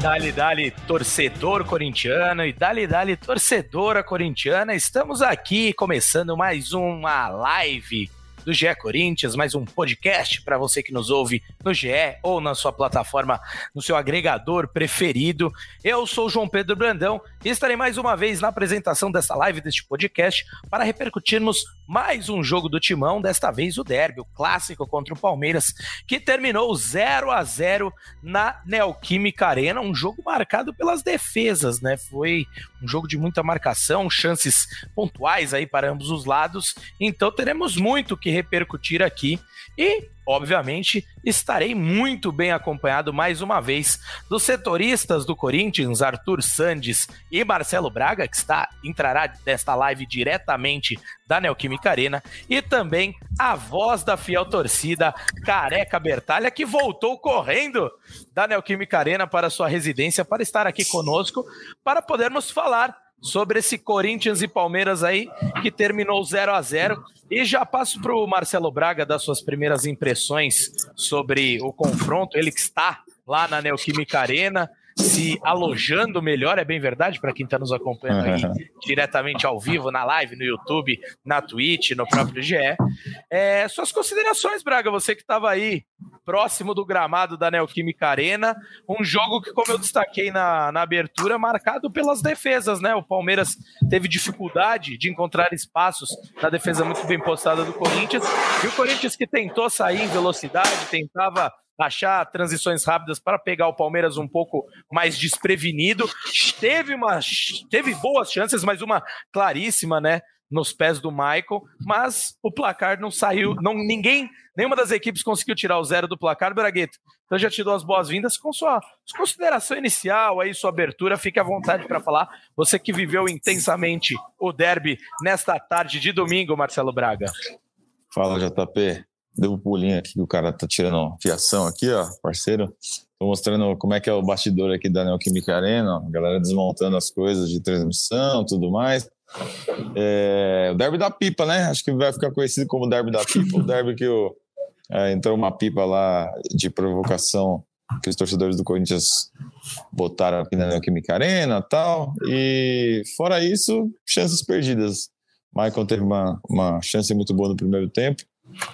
Dali, dali, torcedor corintiano e dali, dali, torcedora corintiana. Estamos aqui começando mais uma live do GE Corinthians, mais um podcast para você que nos ouve no GE ou na sua plataforma, no seu agregador preferido. Eu sou o João Pedro Brandão e estarei mais uma vez na apresentação dessa live, deste podcast, para repercutirmos mais um jogo do Timão, desta vez o derby, o clássico contra o Palmeiras, que terminou 0 a 0 na Neoquímica Arena, um jogo marcado pelas defesas, né? Foi um jogo de muita marcação, chances pontuais aí para ambos os lados, então teremos muito que repercutir aqui. E obviamente, estarei muito bem acompanhado mais uma vez dos setoristas do Corinthians, Arthur Sandes e Marcelo Braga, que está entrará desta live diretamente da Neoquímica Arena, e também a voz da fiel torcida, Careca Bertalha, que voltou correndo da Neoquímica Arena para sua residência para estar aqui conosco, para podermos falar sobre esse Corinthians e Palmeiras aí, que terminou 0 a 0 E já passo para o Marcelo Braga dar suas primeiras impressões sobre o confronto, ele que está lá na Neoquímica Arena, se alojando melhor, é bem verdade, para quem está nos acompanhando aí diretamente ao vivo, na live, no YouTube, na Twitch, no próprio GE. É, suas considerações, Braga, você que estava aí próximo do gramado da Neoquímica Arena. Um jogo que, como eu destaquei na, na abertura, marcado pelas defesas, né? O Palmeiras teve dificuldade de encontrar espaços na defesa muito bem postada do Corinthians. E o Corinthians que tentou sair em velocidade, tentava achar transições rápidas para pegar o Palmeiras um pouco mais desprevenido. Teve uma teve boas chances, mas uma claríssima, né? nos pés do Michael, mas o placar não saiu, não ninguém, nenhuma das equipes conseguiu tirar o zero do placar, Bragueto. Então já te dou as boas-vindas com sua, consideração inicial, aí sua abertura, fique à vontade para falar. Você que viveu intensamente o derby nesta tarde de domingo, Marcelo Braga. Fala, JP. Deu um pulinho aqui que o cara tá tirando fiação aqui, ó, parceiro. Tô mostrando como é que é o bastidor aqui da Neoquímica Arena, a galera desmontando as coisas de transmissão, tudo mais. É, o derby da pipa, né? Acho que vai ficar conhecido como derby da pipa, o derby que o, é, entrou uma pipa lá de provocação que os torcedores do Corinthians botaram aqui na Neoquímica Arena tal. E fora isso, chances perdidas. Michael teve uma, uma chance muito boa no primeiro tempo,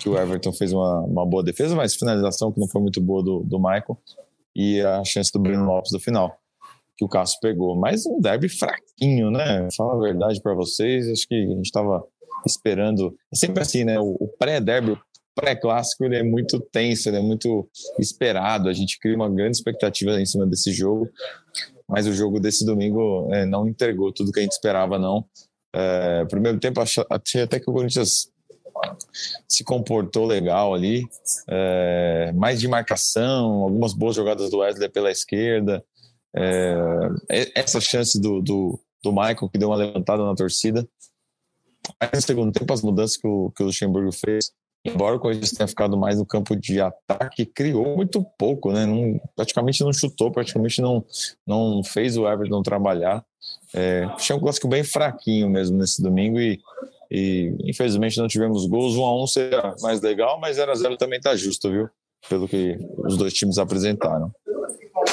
que o Everton fez uma, uma boa defesa, mas finalização que não foi muito boa do, do Michael. E a chance do Bruno Lopes no final que o Cássio pegou. Mas um derby fraquinho, né? Fala a verdade para vocês, acho que a gente estava esperando. É sempre assim, né? O, pré-derby, o pré-clássico, ele é muito tenso, ele é muito esperado. A gente cria uma grande expectativa em cima desse jogo, mas o jogo desse domingo é, não entregou tudo que a gente esperava, não. É, primeiro tempo, achei até que o Corinthians se comportou legal ali, é, mais de marcação, algumas boas jogadas do Wesley pela esquerda, é, essa chance do, do, do Michael, que deu uma levantada na torcida. Aí no segundo tempo, as mudanças que o, que o Luxemburgo fez, embora o Corinthians tenha ficado mais no campo de ataque, criou muito pouco, né? Não, praticamente não chutou, praticamente não, não fez o Everton trabalhar. É, achei um clássico bem fraquinho mesmo nesse domingo e, e infelizmente não tivemos gols. 1 a 1 seria mais legal, mas 0 a 0 também tá justo, viu? Pelo que os dois times apresentaram.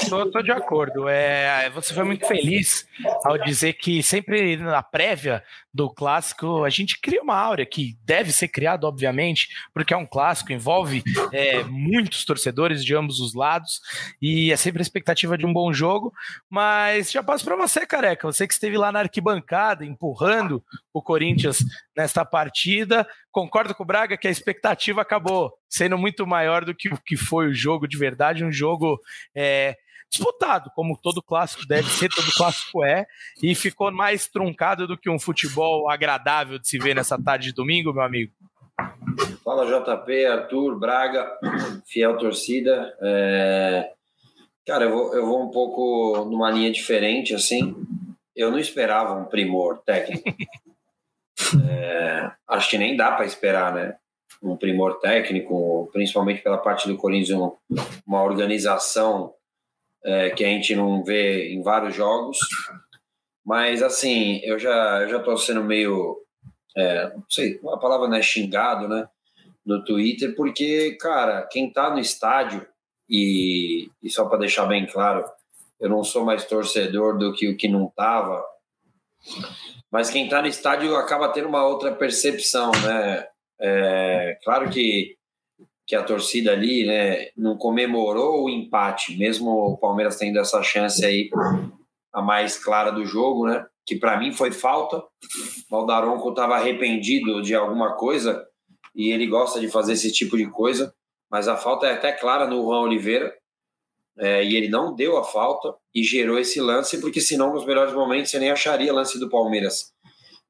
Tô, tô, de acordo. É, você foi muito feliz ao dizer que sempre na prévia do clássico a gente cria uma áurea que deve ser criada, obviamente, porque é um clássico, envolve é, muitos torcedores de ambos os lados e é sempre a expectativa de um bom jogo. Mas já passo para você, careca. Você que esteve lá na arquibancada empurrando o Corinthians nesta partida. Concordo com o Braga que a expectativa acabou sendo muito maior do que o que foi o jogo de verdade, um jogo é, disputado, como todo clássico deve ser, todo clássico é, e ficou mais truncado do que um futebol agradável de se ver nessa tarde de domingo, meu amigo. Fala JP, Arthur, Braga, fiel torcida. É... Cara, eu vou, eu vou um pouco numa linha diferente, assim. Eu não esperava um primor técnico. É, acho que nem dá para esperar, né? Um primor técnico, principalmente pela parte do Corinthians, uma organização é, que a gente não vê em vários jogos. Mas, assim, eu já, tô sendo meio. É, não sei, a palavra não é xingado, né? No Twitter, porque, cara, quem tá no estádio, e, e só para deixar bem claro, eu não sou mais torcedor do que o que não tava, mas quem tá no estádio acaba tendo uma outra percepção, né? É, claro que que a torcida ali né, não comemorou o empate, mesmo o Palmeiras tendo essa chance aí a mais clara do jogo, né? Que para mim foi falta. O Daronco estava arrependido de alguma coisa e ele gosta de fazer esse tipo de coisa, mas a falta é até clara no Juan Oliveira é, e ele não deu a falta e gerou esse lance, porque senão nos melhores momentos você nem acharia lance do Palmeiras.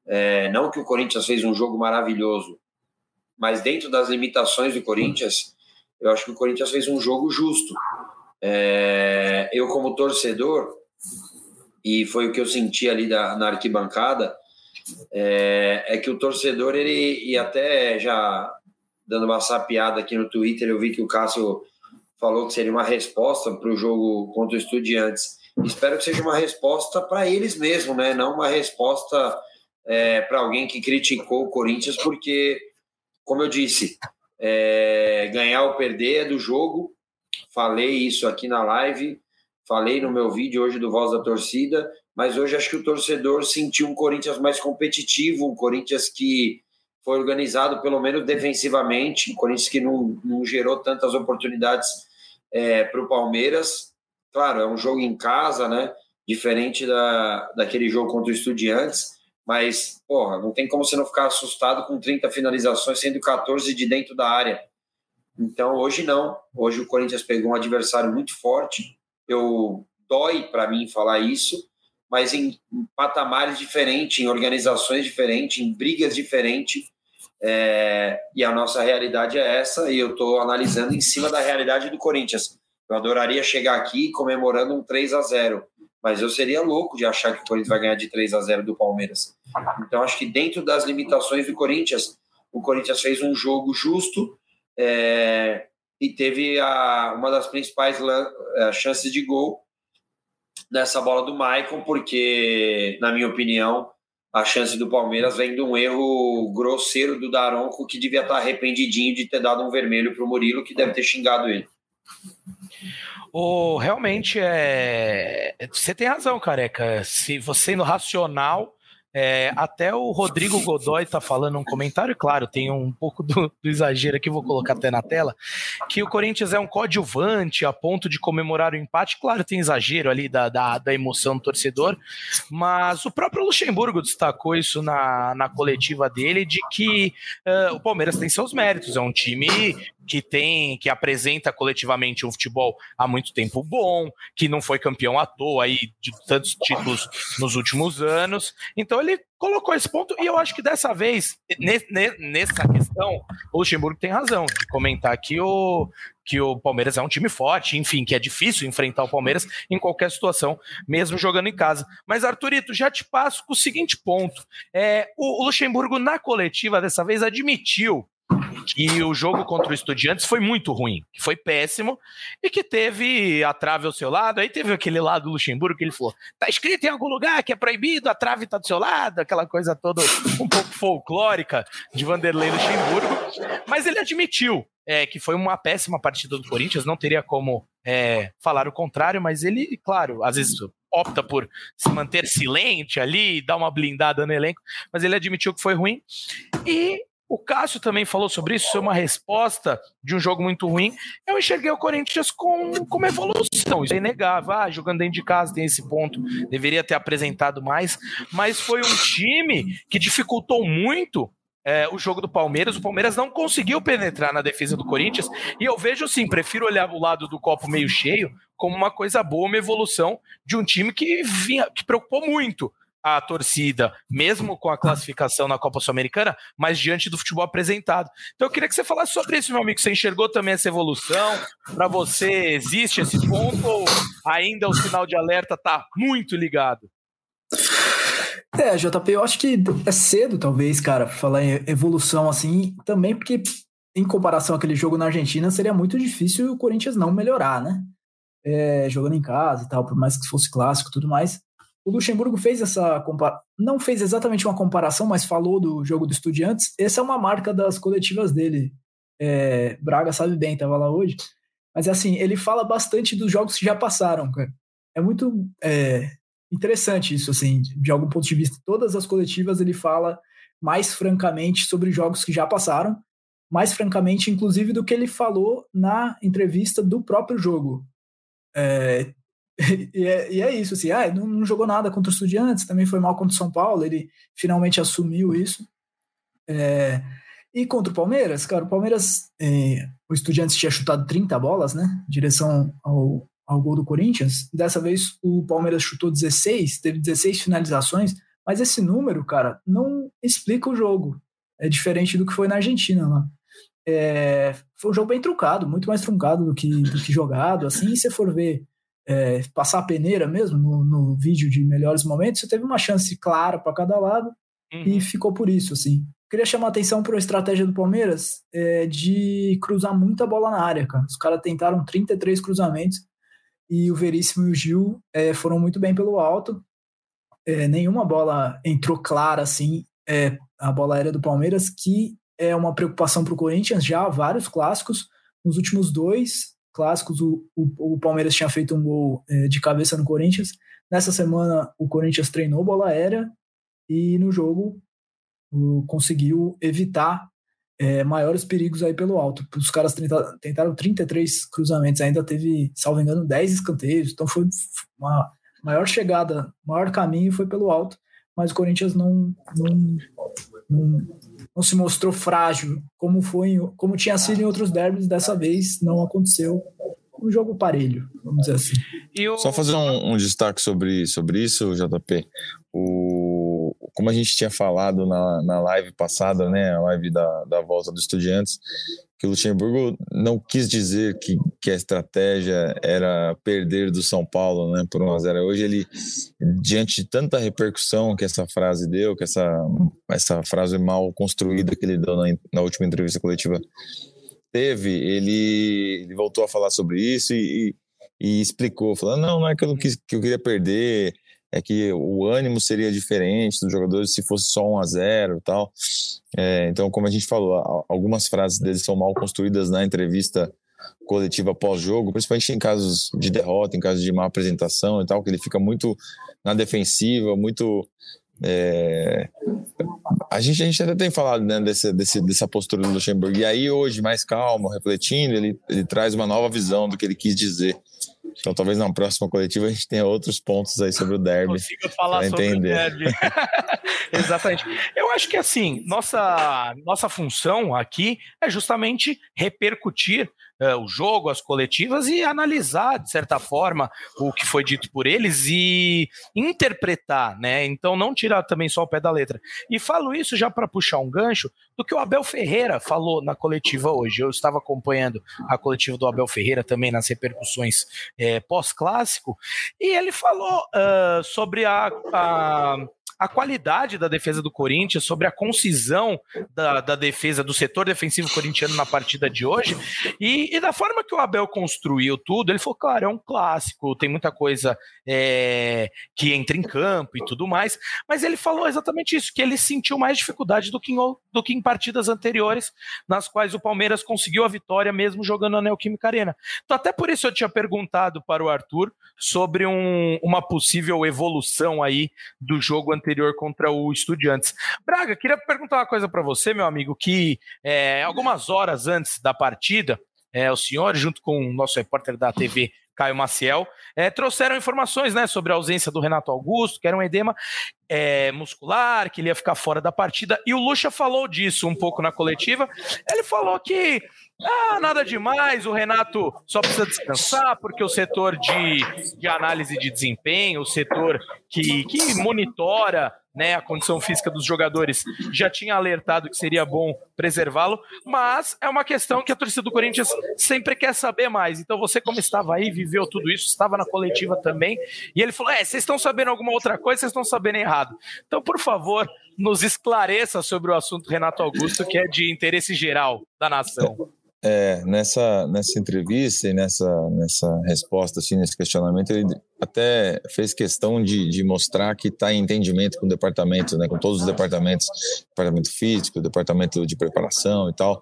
É, não que o Corinthians fez um jogo maravilhoso, mas dentro das limitações do Corinthians, eu acho que o Corinthians fez um jogo justo. É, eu, como torcedor, e foi o que eu senti ali da, na arquibancada, é, é, que o torcedor, ele, e até já dando uma sapiada aqui no Twitter, eu vi que o Cássio falou que seria uma resposta para o jogo contra o Estudiantes. Espero que seja uma resposta para eles mesmos, né? não uma resposta é, para alguém que criticou o Corinthians, porque, como eu disse, é, ganhar ou perder é do jogo. Falei isso aqui na live Falei no meu vídeo hoje do Voz da Torcida, mas hoje acho que o torcedor sentiu um Corinthians mais competitivo, um Corinthians que foi organizado pelo menos defensivamente, um Corinthians que não, não gerou tantas oportunidades é, para o Palmeiras. Claro, é um jogo em casa, né? Diferente da, daquele jogo contra o Estudiantes, mas, porra, não tem como você não ficar assustado com 30 finalizações, sendo 14 de dentro da área. Então, hoje não. Hoje o Corinthians pegou um adversário muito forte, eu dói para mim falar isso, mas em, patamares diferentes, em organizações diferentes, em brigas diferentes. É, e a nossa realidade é essa, e eu estou analisando em cima da realidade do Corinthians. Eu adoraria chegar aqui comemorando um 3 a 0 mas eu seria louco de achar que o Corinthians vai ganhar de 3 a 0 do Palmeiras. Então, acho que dentro das limitações do Corinthians, o Corinthians fez um jogo justo, é, e teve a, uma das principais a, chances de gol nessa bola do Maicon, porque, na minha opinião, a chance do Palmeiras vem de um erro grosseiro do Daronco, que devia estar arrependidinho de ter dado um vermelho para o Murilo, que deve ter xingado ele. Oh, realmente é. Você tem razão, careca. Se você no racional é, até o Rodrigo Godoy está falando um comentário, claro, tem um pouco do, do, exagero aqui, vou colocar até na tela, que o Corinthians é um coadjuvante a ponto de comemorar o empate. Claro, tem exagero ali da, da, da emoção do torcedor, mas o próprio Luxemburgo destacou isso na, na coletiva dele, de que uh, o Palmeiras tem seus méritos, é um time que tem, que apresenta coletivamente um futebol há muito tempo bom, que não foi campeão à toa aí de tantos títulos nos últimos anos. Então ele colocou esse ponto e eu acho que dessa vez, nessa questão, o Luxemburgo tem razão de comentar que o, que o Palmeiras é um time forte, enfim, que é difícil enfrentar o Palmeiras em qualquer situação, mesmo jogando em casa. Mas, Arthurito, já te passo com o seguinte ponto. É, o Luxemburgo, na coletiva, dessa vez, admitiu que o jogo contra o Estudiantes foi muito ruim, que foi péssimo e que teve a trave ao seu lado. Aí teve aquele lado do Luxemburgo que ele falou: tá escrito em algum lugar que é proibido, a trave tá do seu lado, aquela coisa toda um pouco folclórica de Vanderlei Luxemburgo. Mas ele admitiu é, que foi uma péssima partida do Corinthians, não teria como é, falar o contrário, mas ele, claro, às vezes opta por se manter silente ali, dar uma blindada no elenco, mas ele admitiu que foi ruim. E o Cássio também falou sobre isso, foi uma resposta de um jogo muito ruim. Eu enxerguei o Corinthians com, com uma evolução, isso é inegável. Ah, jogando dentro de casa tem esse ponto, deveria ter apresentado mais, mas foi um time que dificultou muito é, o jogo do Palmeiras. O Palmeiras não conseguiu penetrar na defesa do Corinthians. E eu vejo sim, prefiro olhar o lado do copo meio cheio como uma coisa boa, uma evolução de um time que vinha, que preocupou muito a torcida, mesmo com a classificação na Copa Sul-Americana, mas diante do futebol apresentado. Então eu queria que você falasse sobre isso, meu amigo. Você enxergou também essa evolução? Para você existe esse ponto ou ainda o sinal de alerta está muito ligado? É, JP, eu acho que é cedo, talvez, cara, falar em evolução assim, também porque em comparação àquele jogo na Argentina, seria muito difícil o Luxemburgo fez essa comparação, não fez exatamente uma comparação, mas falou do jogo do Estudiantes. Essa é uma marca das coletivas dele. É, Braga sabe bem, estava lá hoje. Mas assim, ele fala bastante dos jogos que já passaram, cara. É muito é, interessante isso, assim, de algum ponto de vista. Todas as coletivas ele fala mais francamente sobre jogos que já passaram, mais francamente, inclusive, do que ele falou na entrevista do próprio jogo. É, e, é, e, é, isso, assim, ah, não, não, jogou nada contra os Estudiantes, também foi mal contra o São Paulo, ele finalmente assumiu isso. É, e contra o Palmeiras, cara, o Palmeiras, é, o Estudiantes tinha chutado 30 bolas, né, em direção ao, ao gol do Corinthians. Dessa vez o Palmeiras chutou 16, teve 16 finalizações, mas esse número, cara, não explica o jogo. É diferente do que foi na Argentina lá. É, foi um jogo bem truncado, muito mais truncado do que, do que jogado. Assim, se você for ver, é, passar a peneira mesmo no, no, vídeo de melhores momentos, você teve uma chance clara para cada lado uhum. e ficou por isso. Assim. Queria chamar a atenção para a estratégia do Palmeiras é, de cruzar muita bola na área. Cara. Os caras tentaram 33 cruzamentos e o Veríssimo e o Gil é, foram muito bem pelo alto. É, nenhuma bola entrou clara assim, é, a bola aérea do Palmeiras, que é uma preocupação para o Corinthians já há vários clássicos. Nos últimos dois clássicos, o, o, o Palmeiras tinha feito um gol é, de cabeça no Corinthians. Nessa semana, o Corinthians treinou bola aérea e no jogo o, conseguiu evitar é, maiores perigos aí pelo alto. Os caras tentaram, tentaram 33 cruzamentos, ainda teve, salvo engano, 10 escanteios, então foi uma maior chegada, maior caminho foi pelo alto, mas o Corinthians não, não, não, não se mostrou frágil, como foi, como tinha sido em outros derbys, dessa vez não aconteceu. Um jogo parelho, vamos dizer assim. O... Só fazer um, um, destaque sobre, sobre isso, JP. O, como a gente tinha falado na, na live passada, né, a live da, da volta dos estudiantes, que o Luxemburgo não quis dizer que, que a estratégia era perder do São Paulo né, por 1 a 0 Hoje ele, diante de tanta repercussão que essa frase deu, que essa, essa frase mal construída que ele deu na, na última entrevista coletiva teve, ele, ele voltou a falar sobre isso e, e, e explicou, falando, não, não é que eu, não quis, que eu queria perder, é que o ânimo seria diferente dos jogadores se fosse só 1 a 0 e tal. É, então, como a gente falou, algumas frases deles são mal construídas na entrevista coletiva pós-jogo, principalmente em casos de derrota, em casos de má apresentação e tal, que ele fica muito na defensiva, muito é... A, gente, a gente até tem falado né, desse, desse, dessa postura do Luxemburgo. E aí, hoje, mais calmo, refletindo, ele, ele traz uma nova visão do que ele quis dizer. Então, talvez na próxima coletiva a gente tenha outros pontos aí sobre o derby. Consiga falar sobre entender. o derby. Exatamente. Eu acho que assim, nossa, nossa função aqui é justamente repercutir uh, o jogo, as coletivas e analisar, de certa forma, o que foi dito por eles e interpretar, né? Então não tirar também só o pé da letra. E falo isso já para puxar um gancho do que o Abel Ferreira falou na coletiva hoje. Eu estava acompanhando a coletiva do Abel Ferreira também nas repercussões é, pós-clássico, e ele falou uh, sobre a, a a qualidade da defesa do Corinthians, sobre a concisão da, da defesa, do setor defensivo corintiano na partida de hoje, e, e, da forma que o Abel construiu tudo, ele falou, claro, é um clássico, tem muita coisa é, que entra em campo e tudo mais, mas ele falou exatamente isso, que ele sentiu mais dificuldade do que em, do que em partidas anteriores, nas quais o Palmeiras conseguiu a vitória mesmo jogando na Neoquímica Arena. Então até por isso eu tinha perguntado para o Arthur sobre um, uma possível evolução aí do jogo anterior contra o Estudiantes. Braga, queria perguntar uma coisa para você, meu amigo, que é, algumas horas antes da partida, é, o senhor, junto com o nosso repórter da TV, Caio Maciel, é, trouxeram informações né, sobre a ausência do Renato Augusto, que era um edema é, muscular, que ele ia ficar fora da partida, e o Lucha falou disso um pouco na coletiva. Ele falou que ah, nada demais, o Renato só precisa descansar, porque o setor de, de análise de desempenho, o setor que, que monitora né, a condição física dos jogadores, já tinha alertado que seria bom preservá-lo, mas é uma questão que a torcida do Corinthians sempre quer saber mais. Então você, como estava aí, viveu tudo isso, estava na coletiva também, e ele falou: É, vocês estão sabendo alguma outra coisa, vocês estão sabendo errado. Então, por favor, nos esclareça sobre o assunto Renato Augusto, que é de interesse geral da nação. É, nessa, nessa entrevista e nessa, nessa resposta, assim, nesse questionamento, ele até fez questão de, de mostrar que está em entendimento com o departamento, né, com todos os departamentos, departamento físico, departamento de preparação e tal,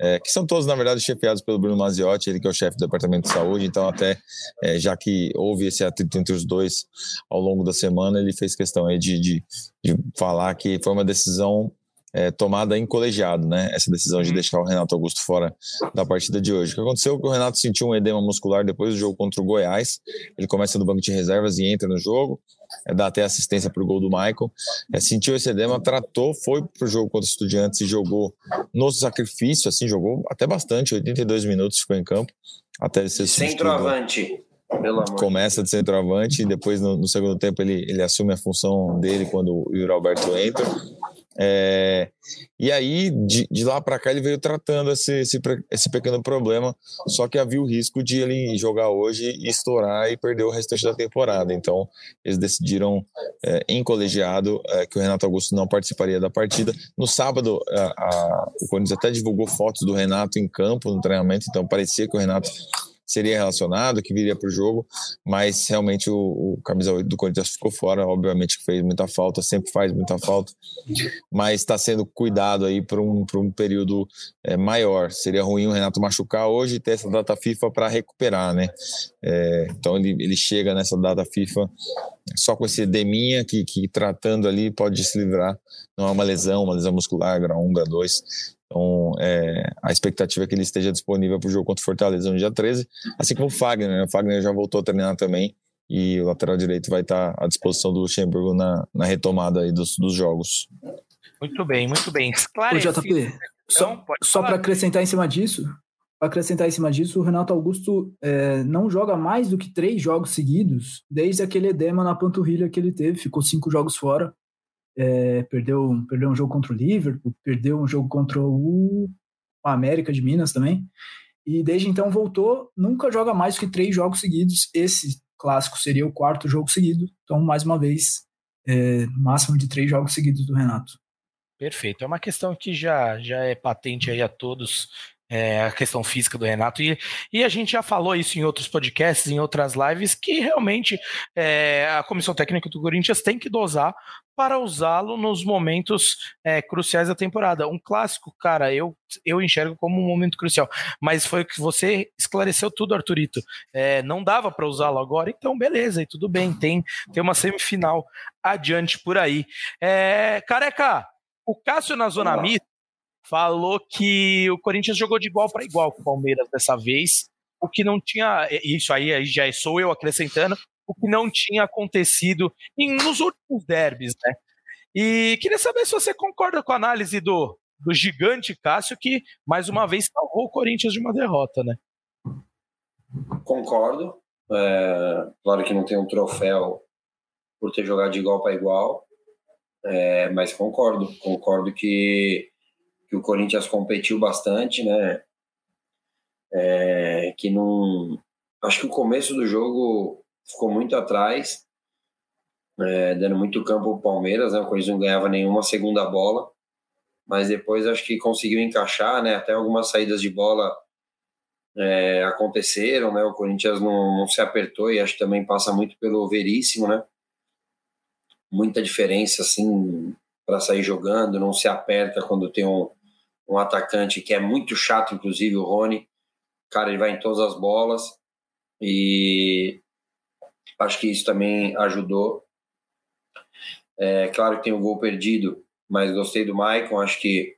é, que são todos, na verdade, chefiados pelo Bruno Maziotti, ele que é o chefe do departamento de saúde, então até, é, já que houve esse atrito entre os dois ao longo da semana, ele fez questão aí de, de, de falar que foi uma decisão é, tomada em colegiado, né? Essa decisão de uhum. deixar o Renato Augusto fora da partida de hoje. O que aconteceu é que o Renato sentiu um edema muscular depois do jogo contra o Goiás. Ele começa no banco de reservas e entra no jogo, é, dá até assistência para o gol do Michael. É, sentiu esse edema, tratou, foi para o jogo contra o Estudiantes e jogou no sacrifício, assim, jogou até bastante, 82 minutos ficou em campo, até ele ser Centroavante. Começa de centroavante e depois no, no, segundo tempo ele, ele assume a função dele quando o Yuri Alberto entra. É, e aí, de, de lá para cá, ele veio tratando esse, esse, esse, pequeno problema, só que havia o risco de ele jogar hoje e estourar e perder o restante da temporada. Então, eles decidiram, é, em colegiado, é, que o Renato Augusto não participaria da partida. No sábado, a, a, o Corinthians até divulgou fotos do Renato em campo, no treinamento, então parecia que o Renato seria relacionado, que viria para o jogo, mas realmente o, o camisa 8 do Corinthians ficou fora, obviamente que fez muita falta, sempre faz muita falta, mas está sendo cuidado aí para um, um período é, maior. Seria ruim o Renato machucar hoje e ter essa data FIFA para recuperar, né? É, então ele, ele chega nessa data FIFA só com esse deminha que, que tratando ali pode se livrar. Não é uma lesão, uma lesão muscular, grau 1, grau 2. Então, é, a expectativa é que ele esteja disponível para o jogo contra o Fortaleza no dia 13, assim como o Fagner. Né? O Fagner já voltou a treinar também e o lateral direito vai estar à disposição do Luxemburgo na, na retomada aí dos, dos jogos. Muito bem, muito bem. Esclarecido. Ô, JP, então, só, só para acrescentar em cima disso, para acrescentar em cima disso, o Renato Augusto é, não joga mais do que três jogos seguidos desde aquele edema na panturrilha que ele teve, ficou cinco jogos fora é, perdeu, perdeu um jogo contra o Liverpool, perdeu um jogo contra o América de Minas também. E desde então voltou, nunca joga mais que três jogos seguidos. Esse clássico seria o quarto jogo seguido. Então, mais uma vez, é, máximo de três jogos seguidos do Renato. Perfeito. É uma questão que já, já é patente aí a todos é, a questão física do Renato. E, e a gente já falou isso em outros podcasts, em outras lives, que realmente é, a comissão técnica do Corinthians tem que dosar para usá-lo nos momentos é, cruciais da temporada. Um clássico, cara, eu, eu enxergo como um momento crucial, mas foi o que você esclareceu tudo, Arthurito. É, não dava para usá-lo agora, então beleza, e tudo bem, tem, tem uma semifinal adiante por aí. É, careca, o Cássio na zona mista falou que o Corinthians jogou de igual para igual com o Palmeiras dessa vez, o que não tinha, isso aí, aí já sou eu acrescentando, o que não tinha acontecido em, nos últimos derbys, né? E queria saber se você concorda com a análise do, do gigante Cássio, que mais uma vez salvou o Corinthians de uma derrota, né? Concordo. É, claro que não tem um troféu por ter jogado de igual para igual, é, mas concordo. Concordo que que o Corinthians competiu bastante, né? É, que não. Acho que o começo do jogo ficou muito atrás, é, dando muito campo ao Palmeiras, né? O Corinthians não ganhava nenhuma segunda bola, mas depois acho que conseguiu encaixar, né? Até algumas saídas de bola é, aconteceram, né? O Corinthians não, não se apertou e acho que também passa muito pelo Veríssimo, né? Muita diferença, assim, para sair jogando, não se aperta quando tem um, um atacante que é muito chato, inclusive o Rony. Cara, ele vai em todas as bolas e acho que isso também ajudou. É claro que tem o um gol perdido, mas gostei do Maicon. Acho que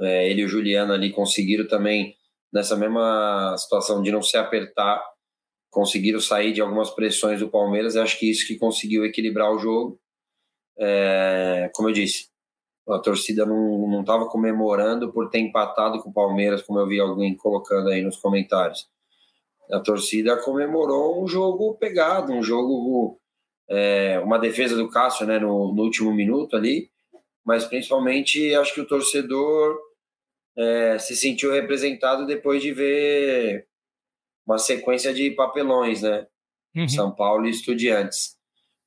é, ele e o Juliano ali conseguiram também, nessa mesma situação de não se apertar, conseguiram sair de algumas pressões do Palmeiras. Acho que isso que conseguiu equilibrar o jogo. É, como eu disse, a torcida não estava comemorando por ter empatado com o Palmeiras, como eu vi alguém colocando aí nos comentários. A torcida comemorou um jogo pegado, um jogo é, uma defesa do Cássio né, no, no, último minuto ali, mas principalmente acho que o torcedor é, se sentiu representado depois de ver uma sequência de papelões, né? Uhum. São Paulo e Estudiantes.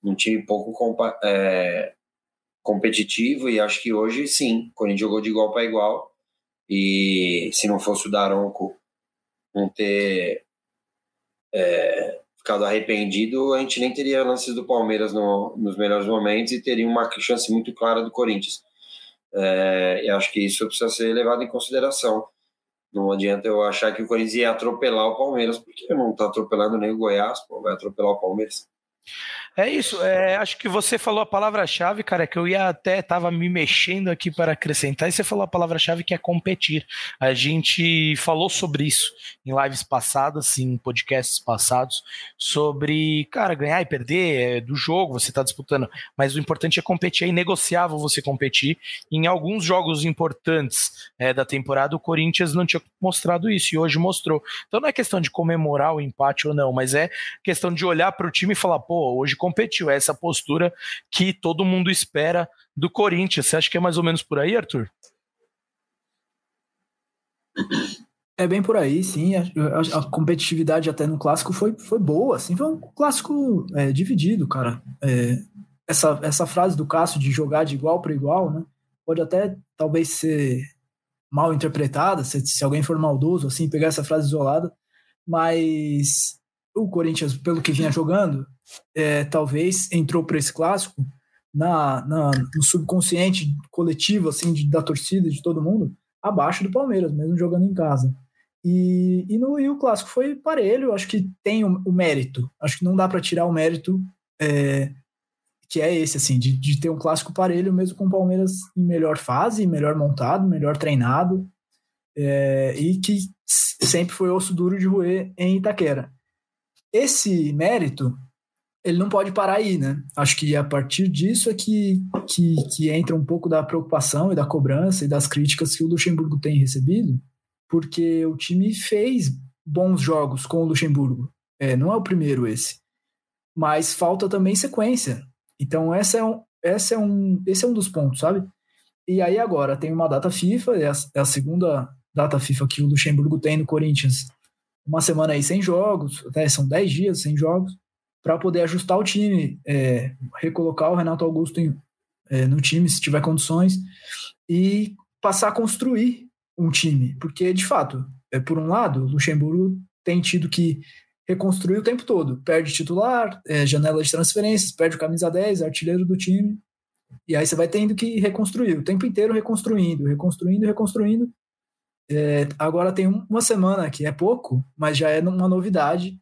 Um time pouco é, competitivo e acho que hoje sim, o Corinthians jogou de igual para igual e se não fosse o Daronco não ter é, ficado arrependido, a gente nem teria lances do Palmeiras no, nos melhores momentos e teria uma chance muito clara do Corinthians. É, e acho que isso precisa ser levado em consideração. Não adianta eu achar que o Corinthians ia atropelar o Palmeiras, porque não está atropelando nem o Goiás, pô, vai atropelar o Palmeiras. É isso, é, acho que você falou a palavra-chave, cara, que eu ia até, tava me mexendo aqui para acrescentar, e você falou a palavra-chave que é competir. A gente falou sobre isso em lives passadas, em podcasts passados, sobre, cara, ganhar e perder é do jogo, você tá disputando, mas o importante é competir, é inegociável você competir. Em alguns jogos importantes é, da temporada, o Corinthians não tinha mostrado isso, e hoje mostrou. Então não é questão de comemorar o empate ou não, mas é questão de olhar para o time e falar, pô, hoje competiu. É essa postura que todo mundo espera do Corinthians. Você acha que é mais ou menos por aí, Arthur? É bem por aí, sim. A, a, a, competitividade até no clássico foi, foi boa, assim, foi um clássico é, dividido, cara. É, essa, essa frase do Cássio de jogar de igual para igual, né? Pode até talvez ser mal interpretada, se, se alguém for maldoso, assim, pegar essa frase isolada, mas o Corinthians, pelo que vinha jogando, é, talvez entrou para esse clássico na, na, no subconsciente coletivo assim de, da torcida de todo mundo abaixo do Palmeiras, mesmo jogando em casa. E, e, no, e o clássico foi parelho, acho que tem o, o mérito. Acho que não dá para tirar o mérito é, que é esse, assim, de, de ter um clássico parelho, mesmo com o Palmeiras em melhor fase, melhor montado, melhor treinado, é, e que sempre foi osso duro de roer em Itaquera. Esse mérito ele não pode parar aí, né? Acho que a partir disso é que, que, que, entra um pouco da preocupação e da cobrança e das críticas que o Luxemburgo tem recebido, porque o time fez bons jogos com o Luxemburgo. É, não é o primeiro esse. Mas falta também sequência. Então, essa é um, essa é um, esse é um dos pontos, sabe? E aí agora tem uma data FIFA, é a, é a segunda data FIFA que o Luxemburgo tem no Corinthians. Uma semana aí sem jogos, até são 10 dias sem jogos para poder ajustar o time, é, recolocar o Renato Augusto em, é, no time, se tiver condições, e passar a construir um time. Porque, de fato, é, por um lado, o Luxemburgo tem tido que reconstruir o tempo todo. Perde titular, é, janela de transferências, perde o camisa 10, artilheiro do time. E aí você vai tendo que reconstruir, o tempo inteiro reconstruindo, reconstruindo, reconstruindo. É, agora tem uma semana que é pouco, mas já é uma novidade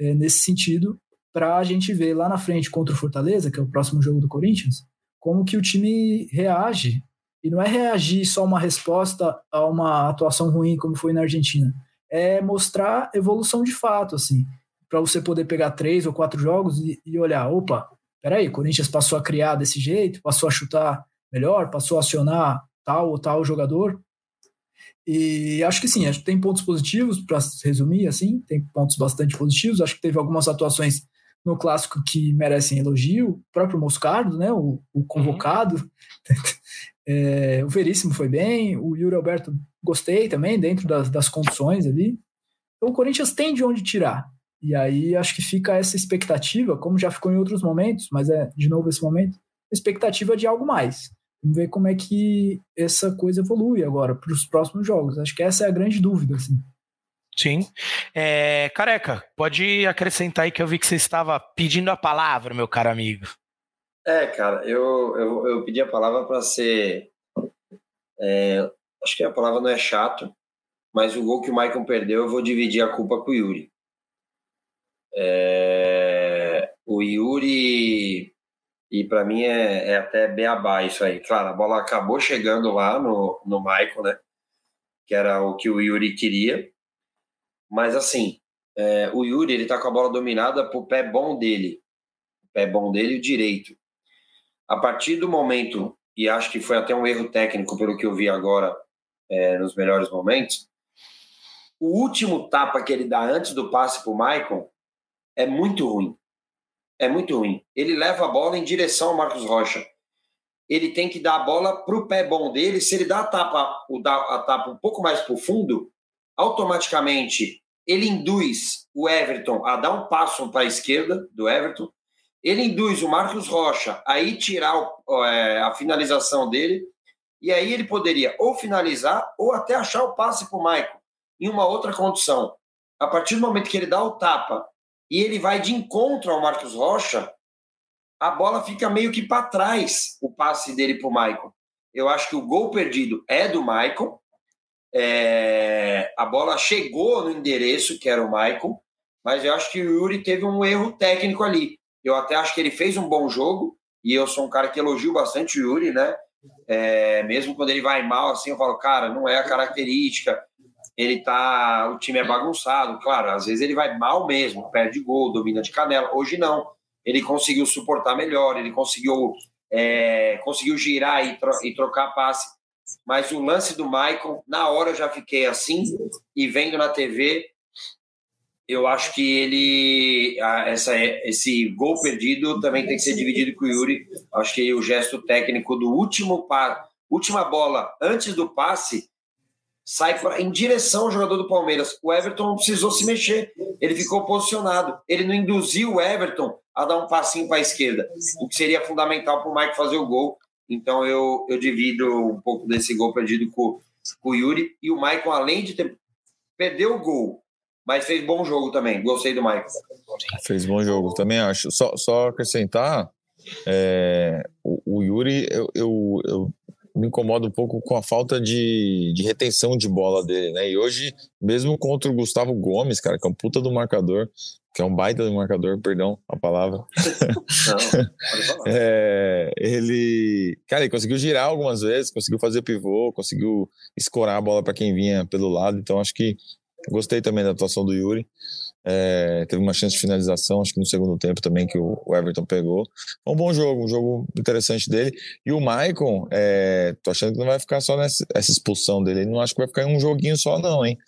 é, nesse sentido, para a gente ver lá na frente contra o Fortaleza, que é o próximo jogo do Corinthians, como que o time reage. E não é reagir só uma resposta a uma atuação ruim como foi na Argentina. É mostrar evolução de fato, assim, para você poder pegar três ou quatro jogos e, e olhar, opa, peraí, o Corinthians passou a criar desse jeito, passou a chutar melhor, passou a acionar tal ou tal jogador. E acho que sim, acho que tem pontos positivos, para resumir, assim, tem pontos bastante positivos. Acho que teve algumas atuações no clássico que merecem elogio, o próprio Moscardo, né, o, o convocado, uhum. é, o Veríssimo foi bem, o Yuri Alberto gostei também, dentro das, das condições ali. Então o Corinthians tem de onde tirar. E aí acho que fica essa expectativa, como já ficou em outros momentos, mas é de novo esse momento, expectativa de algo mais. Vamos ver como é que essa coisa evolui agora para os próximos jogos. Acho que essa é a grande dúvida. Assim. Sim. É, careca, pode acrescentar aí que eu vi que você estava pedindo a palavra, meu caro amigo. É, cara, eu, eu, eu pedi a palavra para ser. É, acho que a palavra não é chato, mas o gol que o Maicon perdeu, eu vou dividir a culpa com o Yuri. É, o Yuri, e para mim é, é até beabá isso aí. Claro, a bola acabou chegando lá no, no Maicon, né? Que era o que o Yuri queria mas assim, é, o Yuri ele tá com a bola dominada pro pé bom dele. O pé bom dele o direito. A partir do momento, e acho que foi até um erro técnico pelo que eu vi agora é, nos melhores momentos, o último tapa que ele dá antes do passe pro Maicon é muito ruim. é muito ruim. Ele leva a bola em direção ao Marcos Rocha. Ele tem que dar a bola para o pé bom dele. Se ele dá a tapa, o, dá a tapa um pouco mais para o fundo, automaticamente ele induz o Everton a dar um passo para a esquerda do Everton. Ele induz o Marcos Rocha a ir tirar o, é, a finalização dele. E aí ele poderia ou finalizar ou até achar o passe para o Maicon em uma outra condição. A partir do momento que ele dá o tapa e ele vai de encontro ao Marcos Rocha, a bola fica meio que para trás, o passe dele para o Maicon. Eu acho que o gol perdido é do Maicon. É... a bola chegou no endereço, que era o Maicon, mas eu acho que o Yuri teve um erro técnico ali. Eu até acho que ele fez um bom jogo, e eu sou um cara que elogio bastante o Yuri, né? É... mesmo quando ele vai mal, assim, eu falo, cara, não é a característica, ele tá. O time é bagunçado, claro, às vezes ele vai mal mesmo, perde gol, domina de canela. Hoje não. Ele conseguiu suportar melhor, ele conseguiu, é, conseguiu girar e, tro e trocar passe. Mas o lance do Maicon, na hora eu já fiquei assim, e vendo na TV, eu acho que ele essa, esse gol perdido também tem que ser dividido com o Yuri. Acho que o gesto técnico do último pa, última bola antes do passe sai em direção ao jogador do Palmeiras. O Everton não precisou se mexer, ele ficou posicionado. Ele não induziu o Everton a dar um passinho para a esquerda, o que seria fundamental para o Mike fazer o gol. Então eu, eu divido um pouco desse gol perdido com, com o Yuri. E o Maicon, além de ter perdeu o gol, mas fez bom jogo também. Gostei do Maicon. Fez bom jogo, também acho. Só, só acrescentar, é, o, o, Yuri, eu, eu, eu me incomoda um pouco com a falta de, de retenção de bola dele, né? E hoje, mesmo contra o Gustavo Gomes, cara, que é um puta do marcador, que é um baita do marcador, perdão a palavra. Não, é, ele, cara, ele conseguiu girar algumas vezes, conseguiu fazer pivô, conseguiu escorar a bola para quem vinha pelo lado. Então, acho que gostei também da atuação do Yuri. É, teve uma chance de finalização, acho que no segundo tempo também, que o, Everton pegou. Um bom jogo, um jogo interessante dele. E o Maicon, é, tô achando que não vai ficar só nessa essa expulsão dele. Não acho que vai ficar em um joguinho só, não, hein?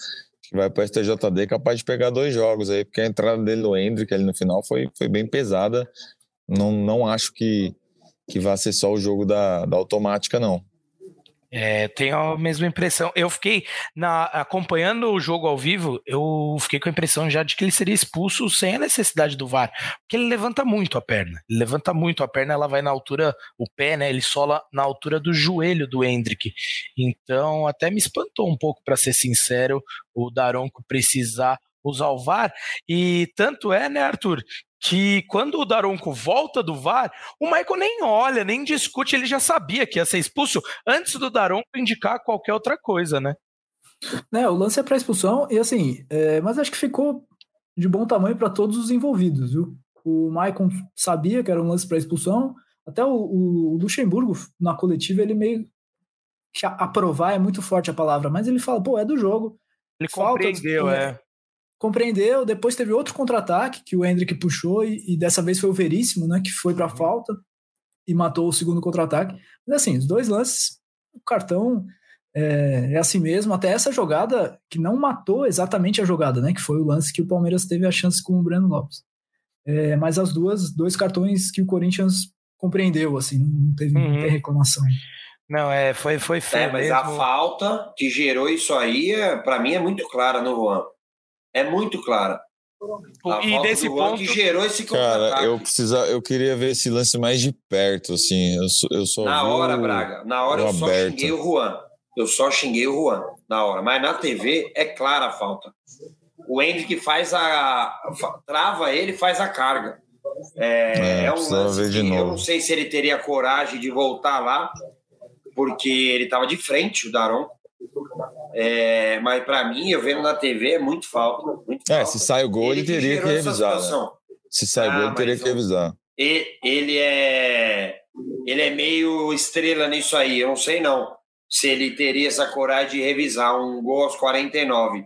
Que vai para STJD capaz de pegar dois jogos aí, porque a entrada dele no Hendrick ali no final foi, foi bem pesada. Não, não acho que, que vai ser só o jogo da, da automática, não. É, tenho a mesma impressão. Eu fiquei na, acompanhando o jogo ao vivo, eu fiquei com a impressão já de que ele seria expulso sem a necessidade do VAR, porque ele levanta muito a perna. Ele levanta muito a perna, ela vai na altura, o pé, né? Ele sola na altura do joelho do Hendrick. Então, até me espantou um pouco, para ser sincero, o Daronco precisar usar o VAR. E tanto é, né, Arthur, que quando o Daronco volta do VAR, o Michael nem olha, nem discute, ele já sabia que ia ser expulso antes do Daronco indicar qualquer outra coisa, né? É, o lance é para expulsão, e assim, é, mas acho que ficou de bom tamanho para todos os envolvidos, viu? O Maicon sabia que era um lance para expulsão, até o, o, Luxemburgo, na coletiva, ele meio. Aprovar é muito forte a palavra, mas ele fala, pô, é do jogo. Ele compreendeu, é compreendeu. Depois teve outro contra-ataque que o Hendrick puxou e, e, dessa vez foi o Veríssimo, né, que foi para uhum. falta e matou o segundo contra-ataque. Mas assim, os dois lances, o cartão é, é, assim mesmo. Até essa jogada que não matou exatamente a jogada, né, que foi o lance que o Palmeiras teve a chance com o Breno Lopes. É, mas as duas, dois cartões que o Corinthians compreendeu, assim, não teve, uhum. não reclamação. Não, é, foi, foi feio. É, mas mesmo. a falta que gerou isso aí, é, para mim, é muito clara no Juan é muito clara. A e desse ponto que gerou esse Cara, eu precisa, eu queria ver esse lance mais de perto, assim. Eu, eu só na hora, Braga, na hora eu só aberto. xinguei o Juan. Eu só xinguei o Juan na hora. Mas na TV é clara a falta. O Hendrick faz a. trava ele faz a carga. É, é, é um lance que eu não sei se ele teria coragem de voltar lá, porque ele estava de frente, o Daron. É, mas para mim, eu vendo na TV é muito falta. Muito é, falta. se sai o gol, ele, ele teria que revisar. Né? Se sai o ah, gol, ele teria que revisar. Ele é, ele é meio estrela nisso aí. Eu não sei não se ele teria essa coragem de revisar um gol aos 49.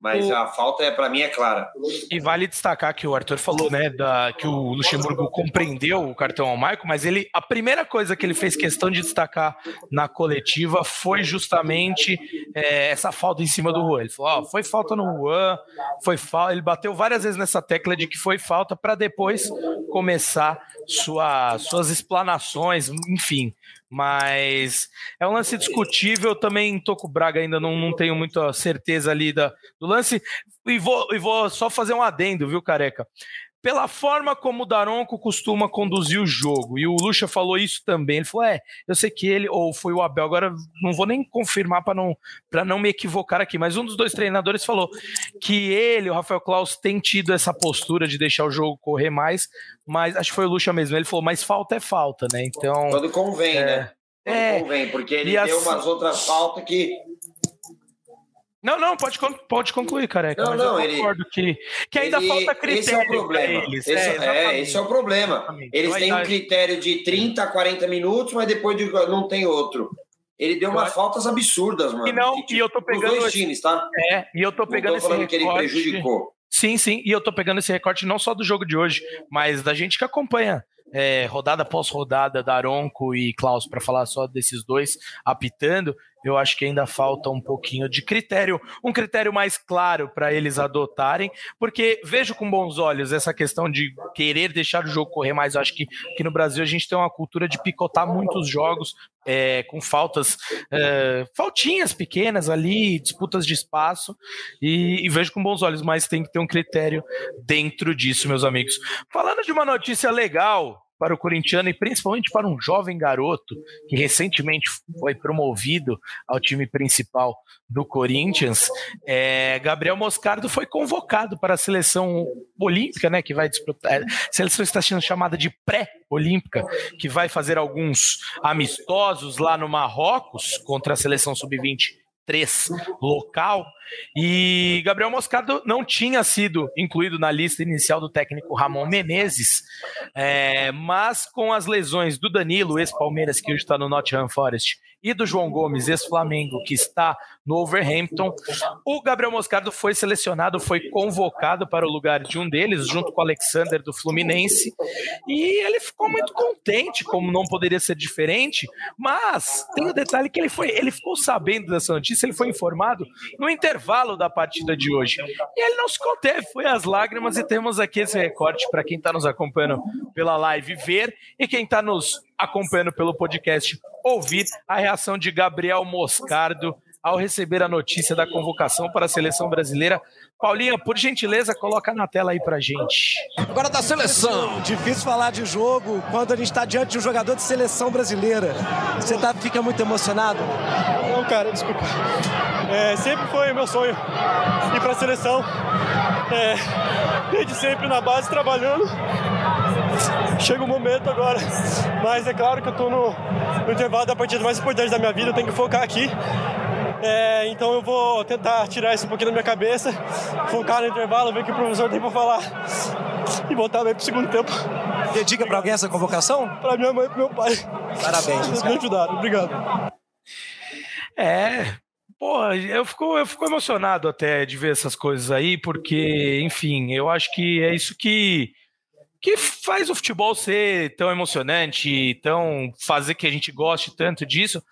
Mas o... a falta, é para mim, é clara. E vale destacar que o Arthur falou, né, da, que o Luxemburgo compreendeu o cartão ao Marco, mas ele a primeira coisa que ele fez questão de destacar na coletiva foi justamente é, essa falta em cima do Juan. Ele falou: oh, foi falta no Juan, foi falta. Ele bateu várias vezes nessa tecla de que foi falta para depois começar sua, suas explanações, enfim. Mas é um lance discutível. Também tô com o Braga, ainda não, não tenho muita certeza ali da, do lance. E vou, e vou só fazer um adendo, viu, careca? Pela forma como o Daronco costuma conduzir o jogo. E o Lucha falou isso também. Ele falou: é, eu sei que ele, ou foi o Abel, agora não vou nem confirmar para não, não me equivocar aqui, mas um dos dois treinadores falou que ele, o Rafael Klaus, tem tido essa postura de deixar o jogo correr mais, mas acho que foi o Lucha mesmo. Ele falou: mas falta é falta, né? Então. Quando convém, é, né? Quando é, convém, porque ele deu assim, umas outras faltas que não, não, pode, pode concluir, careca. Não, não, eu concordo ele, que, que ainda ele, falta critério. Esse é o problema. Eles. Esse, é, é, esse é o problema. Eles têm um critério de 30 a 40 minutos, mas depois de, não tem outro. Ele deu umas faltas absurdas, mano. E não, que, tipo, e eu tô pegando. Os dois times, tá? É, e eu tô pegando não tô falando esse recorte... que ele prejudicou. Sim, sim, e eu tô pegando esse recorte não só do jogo de hoje, mas da gente que acompanha é, rodada após rodada, Daronco e Klaus, para falar só desses dois apitando, eu acho que ainda falta um pouquinho de critério, um critério mais claro para eles adotarem, porque vejo com bons olhos essa questão de querer deixar o jogo correr mais. Eu acho que, que no Brasil a gente tem uma cultura de picotar muitos jogos é, com faltas, é, faltinhas pequenas ali, disputas de espaço, e, e, vejo com bons olhos, mas tem que ter um critério dentro disso, meus amigos. Falando de uma notícia legal, para o corintiano e principalmente para um jovem garoto que recentemente foi promovido ao time principal do Corinthians, é, Gabriel Moscardo foi convocado para a seleção olímpica, né, que vai disputar, a seleção está sendo chamada de pré-olímpica, que vai fazer alguns amistosos lá no Marrocos contra a seleção sub-20 local. E Gabriel Moscardo não tinha sido incluído na lista inicial do técnico Ramon Menezes, é, mas com as lesões do Danilo, ex-Palmeiras, que hoje está no Nottingham Forest, e do João Gomes, ex-Flamengo, que está no Overhampton. O Gabriel Moscardo foi selecionado, foi convocado para o lugar de um deles, junto com o Alexander do Fluminense, e ele ficou muito contente, como não poderia ser diferente, mas tem o um detalhe que ele foi, ele ficou sabendo dessa notícia, ele foi informado no intervalo da partida de hoje. E ele não se conteve, foi às lágrimas e temos aqui esse recorte para quem está nos acompanhando pela live ver e quem está nos acompanhando pelo podcast ouvir a reação de Gabriel Moscardo ao receber a notícia da convocação para a seleção brasileira. Paulinha, por gentileza, coloca na tela aí pra gente. Agora da seleção. Difícil falar de jogo quando a gente está diante de um jogador de seleção brasileira. Você tá, fica muito emocionado? Não, cara, desculpa. É, sempre foi meu sonho ir para a seleção. É, desde sempre na base trabalhando. Chega o momento agora. Mas é claro que eu estou no, no intervalo da partida mais importante da minha vida. Eu tenho que focar aqui. É, então eu vou tentar tirar isso um pouquinho da minha cabeça, focar no intervalo, ver o que o professor tem para falar e voltar bem pro segundo tempo. Dedica para alguém essa convocação? Para minha mãe e pro meu pai. Parabéns. Eles me ajudaram. Obrigado. É, Pô, eu fico, eu fico emocionado até de ver essas coisas aí, porque, enfim, eu acho que é isso que que faz o futebol ser tão emocionante, tão fazer que a gente goste tanto disso.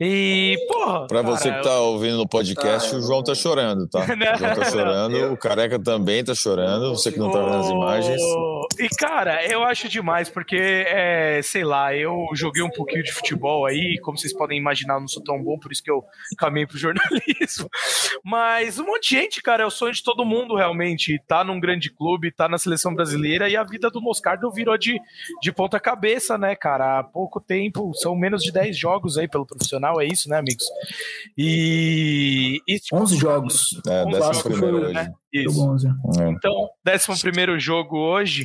E, porra. Pra cara, você que tá ouvindo no podcast, ah, o João tá chorando, tá? o João tá chorando, o Careca também tá chorando, você que não tá vendo as imagens. E, cara, eu acho demais, porque, é, sei lá, eu joguei um pouquinho de futebol aí, como vocês podem imaginar, eu não sou tão bom, por isso que eu caminhei pro jornalismo. Mas um monte de gente, cara, é o sonho de todo mundo realmente. Tá num grande clube, tá na seleção brasileira e a vida do Moscardo virou de, de ponta cabeça, né, cara? Há pouco tempo, são menos de 10 jogos aí pelo profissional, é isso, né, amigos? E. e 11 jogos. É, 11 primeiro hoje. Né? Isso. É. Então, 11 primeiro jogo hoje.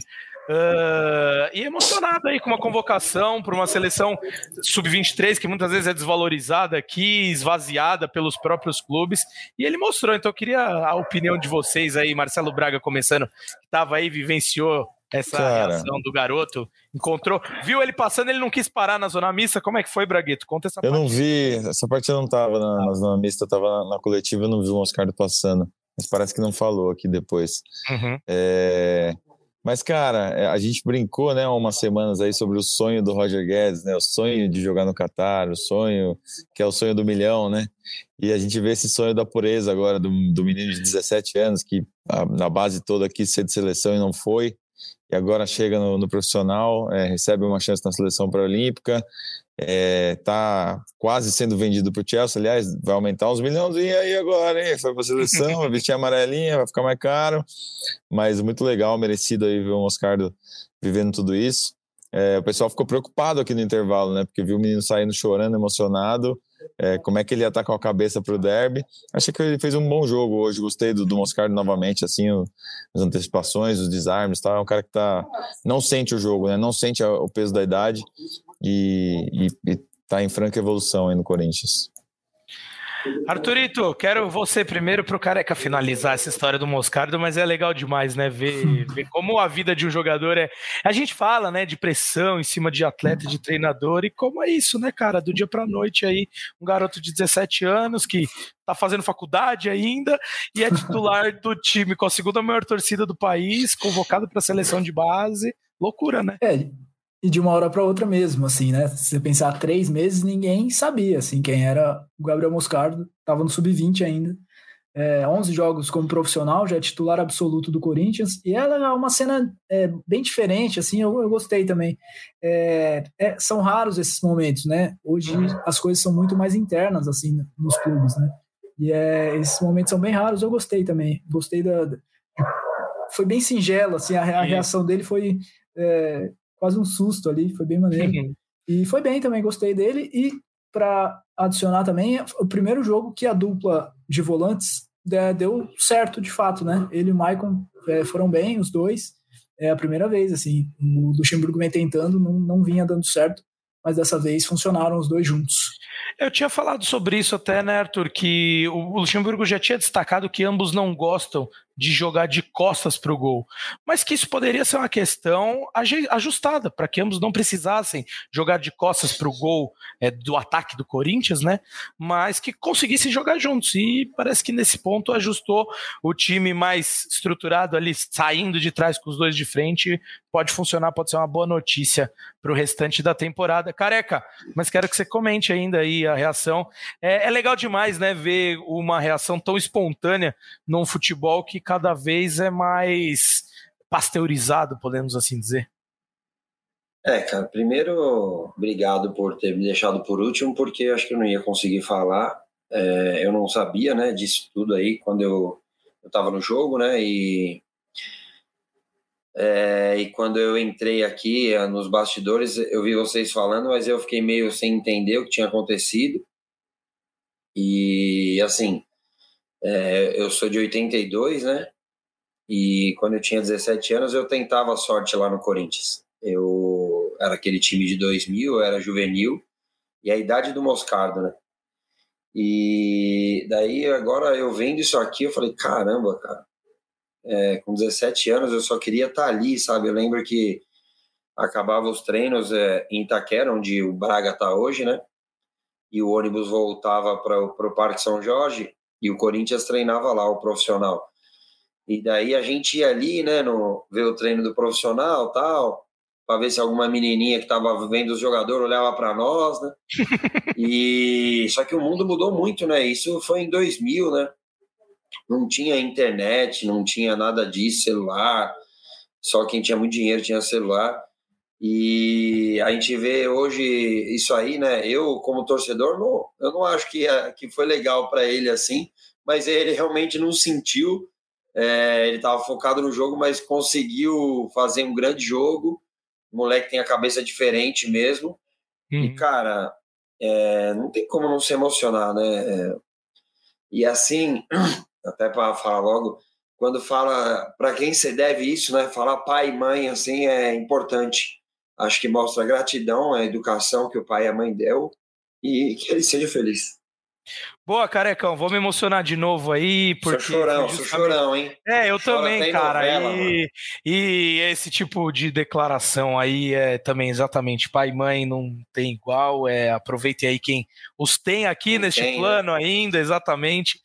Uh, e emocionado aí com uma convocação para uma seleção sub-23 que muitas vezes é desvalorizada aqui, esvaziada pelos próprios clubes, e ele mostrou. Então, eu queria a opinião de vocês aí, Marcelo Braga começando, que estava aí, vivenciou essa Cara. reação do garoto. Encontrou, viu ele passando, ele não quis parar na zona mista. Como é que foi, Braguito? Conta essa Eu parte. não vi, essa parte não tava na, na zona mista, tava na, na, coletiva, eu não vi o Moscardo passando. Mas parece que não falou aqui depois. Uhum. É, mas, cara, é, a gente brincou, né, há umas semanas aí sobre o sonho do Roger Guedes, né, o sonho de jogar no Catar, o sonho que é o sonho do milhão, né, e a gente vê esse sonho da pureza agora do, do menino de 17 anos que a, na base toda quis ser de seleção e não foi, e agora chega no, no profissional, é, recebe uma chance na seleção pré-olímpica, está é, quase sendo vendido para o Chelsea, aliás, vai aumentar uns milhões e aí agora, hein? Foi para a seleção, vai vestir amarelinha, vai ficar mais caro, mas muito legal, merecido aí ver o Moscardo vivendo tudo isso. É, o pessoal ficou preocupado aqui no intervalo, né? Porque viu o menino saindo chorando, emocionado. É, como é que ele ia estar com a cabeça para o derby? Achei que ele fez um bom jogo hoje. Gostei do, do Moscardo novamente, assim, o, as antecipações, os desarmes, tá? É um cara que tá, não sente o jogo, né? Não sente o peso da idade e, está em franca evolução aí no Corinthians. Arthurito, quero você primeiro para o Careca finalizar essa história do Moscardo, mas é legal demais, né? Ver, ver, como a vida de um jogador é. A gente fala, né, de pressão em cima de atleta, de treinador, e como é isso, né, cara? Do dia para noite aí, um garoto de 17 anos que tá fazendo faculdade ainda e é titular do time com a segunda maior torcida do país, convocado para a seleção de base. Loucura, né? É, e de uma hora para outra mesmo, assim, né? Se você pensar três meses, ninguém sabia, assim, quem era o Gabriel Moscardo, estava no sub-20 ainda. É, 11 jogos como profissional, já é titular absoluto do Corinthians, e ela é uma cena é, bem diferente, assim, eu, eu gostei também. É, é, são raros esses momentos, né? Hoje as coisas são muito mais internas, assim, nos clubes, né? E é, esses momentos são bem raros, eu gostei também. Gostei da. da foi bem singelo, assim, a, a reação dele foi é, quase um susto ali, foi bem maneiro. Uhum. E foi bem também, gostei dele. E para adicionar também, o primeiro jogo que a dupla de volantes é, deu certo de fato, né? Ele e o Maicon é, foram bem, os dois. É a primeira vez, assim. O Luxemburgo vem tentando, não, não vinha dando certo, mas dessa vez funcionaram os dois juntos. Eu tinha falado sobre isso até, né, Arthur, que o Luxemburgo já tinha destacado que ambos não gostam de jogar de costas para o gol, mas que isso poderia ser uma questão ajustada para que ambos não precisassem jogar de costas para o gol é, do ataque do Corinthians, né? Mas que conseguissem jogar juntos e parece que nesse ponto ajustou o time mais estruturado ali saindo de trás com os dois de frente pode funcionar, pode ser uma boa notícia para o restante da temporada. Careca, mas quero que você comente ainda aí a reação. É, é legal demais, né, ver uma reação tão espontânea num futebol que cada vez é mais pasteurizado, podemos assim dizer. É, cara, primeiro, obrigado por ter me deixado por último, porque acho que eu não ia conseguir falar. É, eu não sabia, né, disso tudo aí quando eu, eu tava no jogo, né, e, é, e quando eu entrei aqui é, nos bastidores, eu vi vocês falando, mas eu fiquei meio sem entender o que tinha acontecido. E, assim, é, eu sou de 82, né? E quando eu tinha 17 anos, eu tentava a sorte lá no Corinthians. Eu era aquele time de 2000, eu era juvenil, e a idade do Moscardo, né? E daí agora eu vendo isso aqui, eu falei, caramba, cara. É, com 17 anos eu só queria estar tá ali, sabe? Eu lembro que acabava os treinos é, em Itaquera, onde o Braga está hoje, né? E o ônibus voltava para o Parque São Jorge e o Corinthians treinava lá, o profissional. E daí a gente ia ali, né, no, ver o treino do profissional tal, para ver se alguma menininha que estava vendo os jogadores olhava para nós, né? e só que o mundo mudou muito, né? Isso foi em 2000, né? Não tinha internet, não tinha nada disso, celular. Só quem tinha muito dinheiro tinha celular. E a gente vê hoje isso aí, né? Eu, como torcedor, não, eu não acho que, é, que foi legal para ele assim, mas ele realmente não sentiu. É, ele estava focado no jogo, mas conseguiu fazer um grande jogo. O moleque tem a cabeça diferente mesmo. Uhum. E, cara, é, não tem como não se emocionar, né? E assim, até para falar logo, quando fala para quem você deve isso, né? Falar pai e mãe, assim, é importante acho que mostra a gratidão, a educação que o pai e a mãe deu e que ele seja feliz. Boa, carecão, vou me emocionar de novo aí, porque. Sou chorão, sou chorão, hein? É, eu Chora também, cara. Novela, e, e, esse tipo de declaração aí é também exatamente pai e mãe não tem igual. É, aproveitem aí quem os tem aqui neste tem, né? plano né? ainda, exatamente.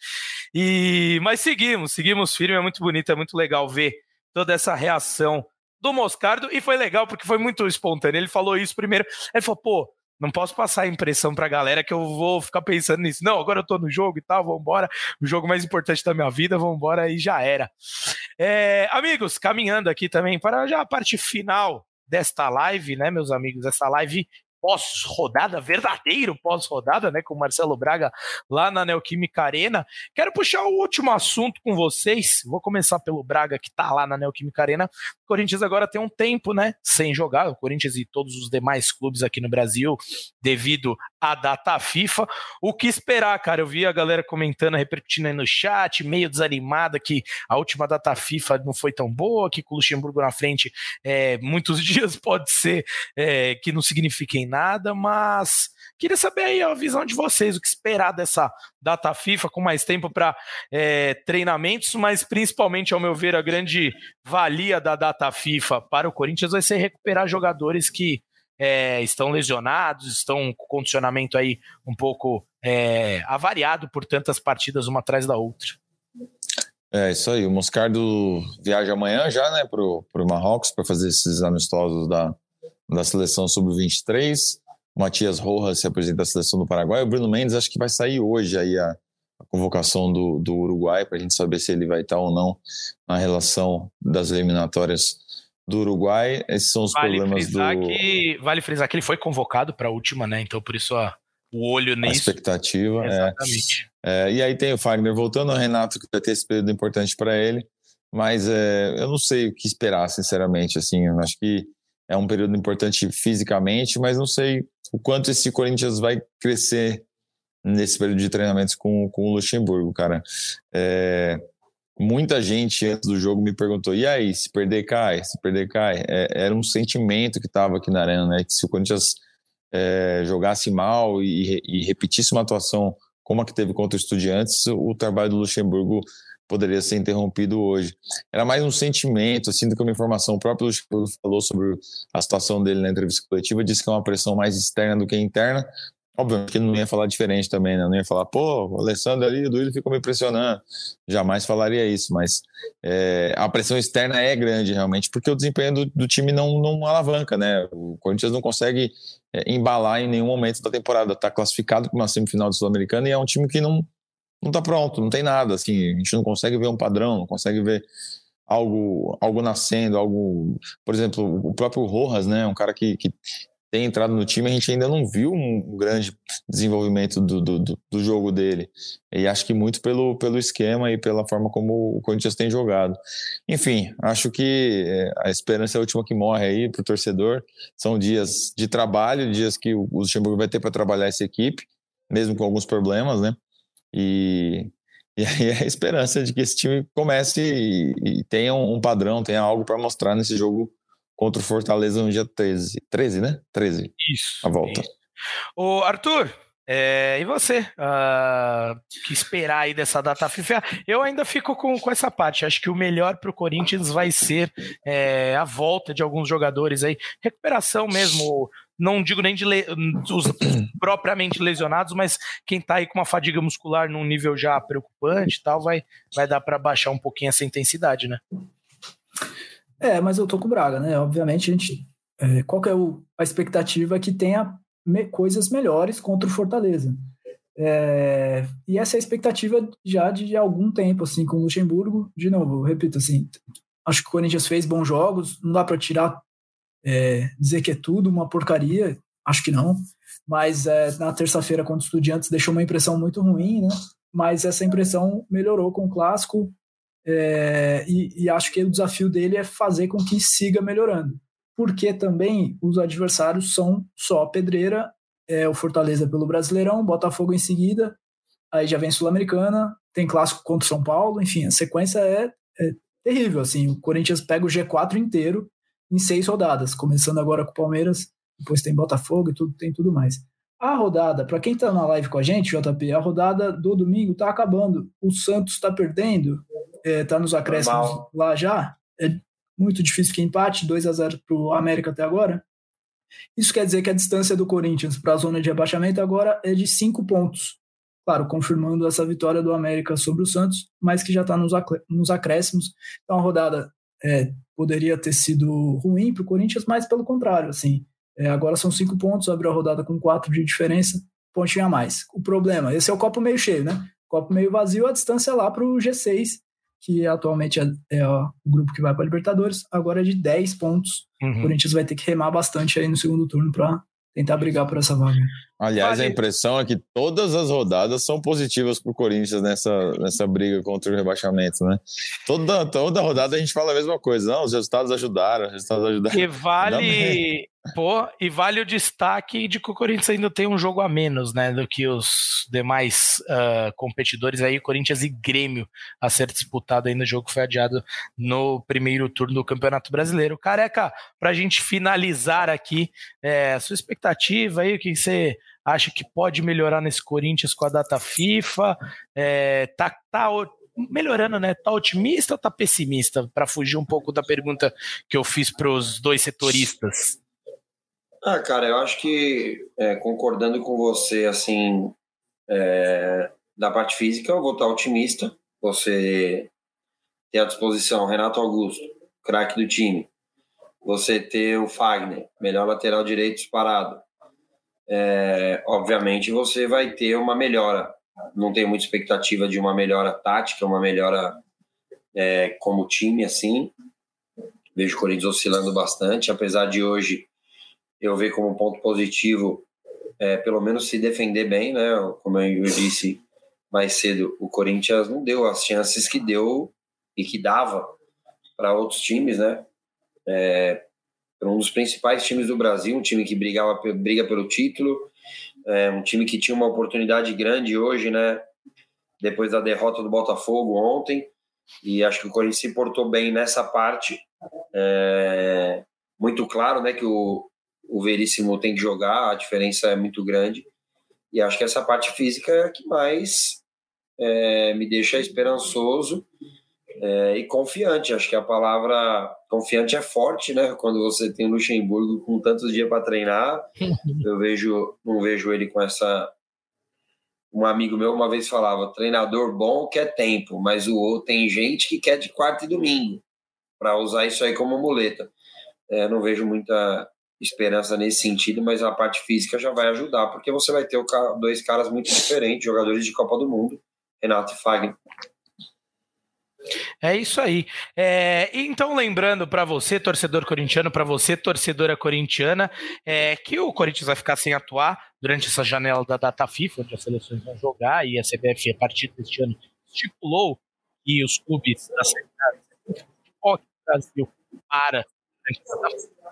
E mas seguimos, seguimos firme, é muito bonito, é muito legal ver toda essa reação do Moscardo e foi legal porque foi muito espontâneo. Ele falou isso primeiro, ele falou, pô, não posso passar a impressão pra galera que eu vou ficar pensando nisso. Não, agora eu tô no jogo e tal, vambora. O jogo mais importante da minha vida, vambora e já era. É, amigos, caminhando aqui também para já a parte final desta live, né, meus amigos? Essa live pós-rodada, verdadeiro pós-rodada, né, com o Marcelo Braga lá na Neoquímica Arena. Quero puxar o último assunto com vocês. Vou começar pelo Braga, que tá lá na Neoquímica Arena. O Corinthians agora tem um tempo, né, sem jogar, o Corinthians e todos os demais clubes aqui no Brasil, devido à data FIFA. O que esperar, cara? Eu vi a galera comentando, repercutindo aí no chat, meio desanimada que a última data FIFA não foi tão boa, que com o Luxemburgo na frente, é, muitos dias pode ser é, que não signifiquem nada, mas queria saber aí a visão de vocês, o que esperar dessa data FIFA com mais tempo para é, treinamentos, mas principalmente, ao meu ver, a grande valia da data FIFA para o Corinthians vai ser recuperar jogadores que é, estão lesionados, estão com condicionamento aí um pouco é, avariado por tantas partidas uma atrás da outra. É isso aí. O Moscardo viaja amanhã já, né, para o Marrocos para fazer esses amistosos da, da seleção sub-23. O Matias Rojas se apresenta à seleção do Paraguai. O Bruno Mendes acho que vai sair hoje aí a, a convocação do, do Uruguai para a gente saber se ele vai estar ou não na relação das eliminatórias do Uruguai. Esses são os vale problemas do. Que, vale frisar que ele foi convocado para a última, né? Então por isso a, o olho nisso. A expectativa. É. Exatamente. É, é, e aí tem o Fagner voltando, o Renato que vai ter esse período importante para ele. Mas é, eu não sei o que esperar, sinceramente. Assim, eu acho que é um período importante fisicamente, mas não sei o quanto esse Corinthians vai crescer nesse período de treinamentos com, com o Luxemburgo, cara. É, muita gente antes do jogo me perguntou: e aí, se perder, cai? Se perder, cai? É, era um sentimento que estava aqui na arena, né? Que se o Corinthians é, jogasse mal e, e, repetisse uma atuação como a que teve contra o Estudiantes, o trabalho do Luxemburgo poderia ser interrompido hoje. Era mais um sentimento, assim, do que uma informação. O próprio Luxemburgo falou sobre a situação dele na entrevista coletiva, disse que é uma pressão mais externa do que interna. Obviamente que não ia falar diferente também, né? Não ia falar, pô, o Alessandro ali, o Duílio ficou me pressionando. Jamais falaria isso, mas é, a pressão externa é grande, realmente, porque o desempenho do, do time não, não alavanca, né? O Corinthians não consegue é, embalar em nenhum momento da temporada. Está classificado para uma semifinal do Sul-Americana e é um time que não, não está pronto, não tem nada, assim, a gente não consegue ver um padrão, não consegue ver algo, algo nascendo, algo, por exemplo, o próprio Rojas, né, um cara que, que tem entrado no time, a gente ainda não viu um grande desenvolvimento do, do, do, jogo dele. E acho que muito pelo, pelo esquema e pela forma como o Corinthians tem jogado. Enfim, acho que é, a esperança é a última que morre aí para o torcedor. São dias de trabalho, dias que o Luxemburgo vai ter para trabalhar essa equipe, mesmo com alguns problemas, né? E, e aí é a esperança de que esse time comece e, e tenha um, padrão, tenha algo para mostrar nesse jogo contra o Fortaleza no dia 13. 13, né? 13. Isso. A volta. Isso. Ô, Arthur, é, e você? Uh, que esperar aí dessa data FIFA? Eu ainda fico com, com essa parte. Acho que o melhor para o Corinthians vai ser é, a volta de alguns jogadores aí. Recuperação mesmo não digo nem de le, os propriamente lesionados, mas quem está aí com uma fadiga muscular num nível já preocupante e tal, vai, vai dar para baixar um pouquinho essa intensidade, né? É, mas eu tô com o Braga, né? Obviamente, a gente. É, qual que é o, a expectativa que tenha me, coisas melhores contra o Fortaleza? É, e essa é a expectativa já de algum tempo, assim, com o Luxemburgo. De novo, repito, assim, acho que o Corinthians fez bons jogos, não dá para tirar é, dizer que é tudo uma porcaria, acho que não. Mas é, na terça-feira, contra os Estudiantes, deixou uma impressão muito ruim, né? Mas essa impressão melhorou com o clássico. É, e, e acho que o desafio dele é fazer com que siga melhorando. Porque também os adversários são só pedreira, é, o Fortaleza pelo Brasileirão, Botafogo em seguida, aí já vem Sul-Americana, tem clássico contra o São Paulo, enfim, a sequência é, é terrível, assim, o Corinthians pega o G4 inteiro em seis rodadas, começando agora com o Palmeiras, depois tem Botafogo e tudo, tem tudo mais. A rodada, para quem está na live com a gente, JP, a rodada do domingo está acabando. O Santos está perdendo, está é, nos acréscimos Normal. lá já. É muito difícil que empate, 2 a 0 para o América até agora. Isso quer dizer que a distância do Corinthians para a zona de rebaixamento agora é de 5 pontos. claro, confirmando essa vitória do América sobre o Santos, mas que já está nos, nos acréscimos. Então a rodada é, poderia ter sido ruim para o Corinthians, mas pelo contrário, assim, é, agora são cinco pontos, abriu a rodada com quatro de diferença, pontinho a mais. O problema, esse é o copo meio cheio, né? Copo meio vazio, a distância lá para o G6, que atualmente é, é ó, o grupo que vai para a Libertadores, agora é de 10 pontos. Uhum. O Corinthians vai ter que remar bastante aí no segundo turno para tentar brigar por essa vaga. Aliás, a impressão é que todas as rodadas são positivas para o Corinthians nessa, nessa briga contra o rebaixamento, né? Toda, toda rodada a gente fala a mesma coisa. Não, os resultados ajudaram, os resultados ajudaram. E vale, pô, e vale o destaque de que o Corinthians ainda tem um jogo a menos, né, do que os demais uh, competidores aí, Corinthians e Grêmio a ser disputado ainda. O jogo foi adiado no primeiro turno do Campeonato Brasileiro. Careca, para a gente finalizar aqui, é, sua expectativa aí, o que você acha que pode melhorar nesse Corinthians com a data FIFA? É, tá, tá melhorando, né? Tá otimista ou tá pessimista? Para fugir um pouco da pergunta que eu fiz para os dois setoristas. Ah, cara, eu acho que é, concordando com você, assim, é, da parte física, eu vou estar otimista. Você ter à disposição Renato Augusto, craque do time. Você ter o Fagner, melhor lateral direito disparado é, obviamente você vai ter uma melhora. Não tenho muita expectativa de uma melhora tática, uma melhora é, como time, assim. Vejo o Corinthians oscilando bastante, apesar de hoje eu ver como ponto positivo, é, pelo menos se defender bem, né? Como eu disse mais cedo, o Corinthians não deu as chances que deu e que dava para outros times, né? É, um dos principais times do Brasil, um time que brigava, briga pelo título, é, um time que tinha uma oportunidade grande hoje, né? Depois da derrota do Botafogo ontem, e acho que o Corinthians se portou bem nessa parte. É, muito claro, né, que o, o Veríssimo tem que jogar, a diferença é muito grande. E acho que essa parte física é a que mais é, me deixa esperançoso é, e confiante. Acho que a palavra confiante é forte, né? Quando você tem o Luxemburgo com tantos dias para treinar, eu vejo, não vejo ele com essa. Um amigo meu uma vez falava: treinador bom quer tempo, mas o outro tem gente que quer de quarta e domingo para usar isso aí como muleta. É, não vejo muita esperança nesse sentido, mas a parte física já vai ajudar, porque você vai ter dois caras muito diferentes, jogadores de Copa do Mundo, Renato e Fagner. É isso aí. É, então, lembrando para você, torcedor corintiano, para você, torcedora corintiana, é, que o Corinthians vai ficar sem atuar durante essa janela da data FIFA, onde as seleções vão jogar, e a CBF, a partir deste ano, estipulou que os clubes da Série do Brasil para durante essa data FIFA,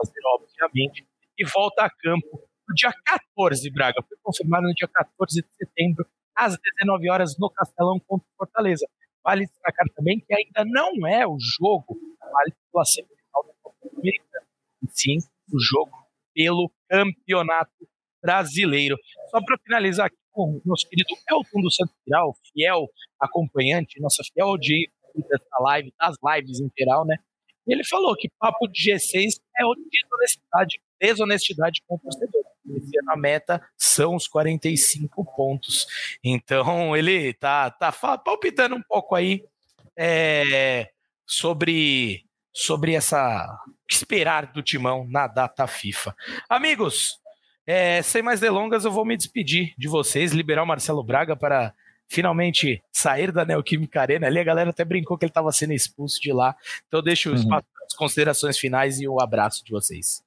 fazer, obviamente, e volta a campo no dia 14, Braga. Foi confirmado no dia 14 de setembro, às 19 horas, no Castelão contra Fortaleza. Vale destacar também que ainda não é o jogo vale pela semifinal da Copa Americana, e sim o jogo pelo Campeonato Brasileiro. Só para finalizar aqui com o nosso querido Elton do Santo Viral, fiel acompanhante, nossa fiel audiência dessa live, das lives em geral, né? Ele falou que papo de G6 é desonestidade, desonestidade com o torcedor. Ano a meta são os 45 pontos. Então ele tá, tá palpitando um pouco aí é, sobre, sobre essa esperar do timão na data FIFA. Amigos, é, sem mais delongas, eu vou me despedir de vocês, liberar o Marcelo Braga para finalmente sair da Neoquímica Arena. Ali a galera até brincou que ele estava sendo expulso de lá. Então eu deixo uhum. as considerações finais e o um abraço de vocês.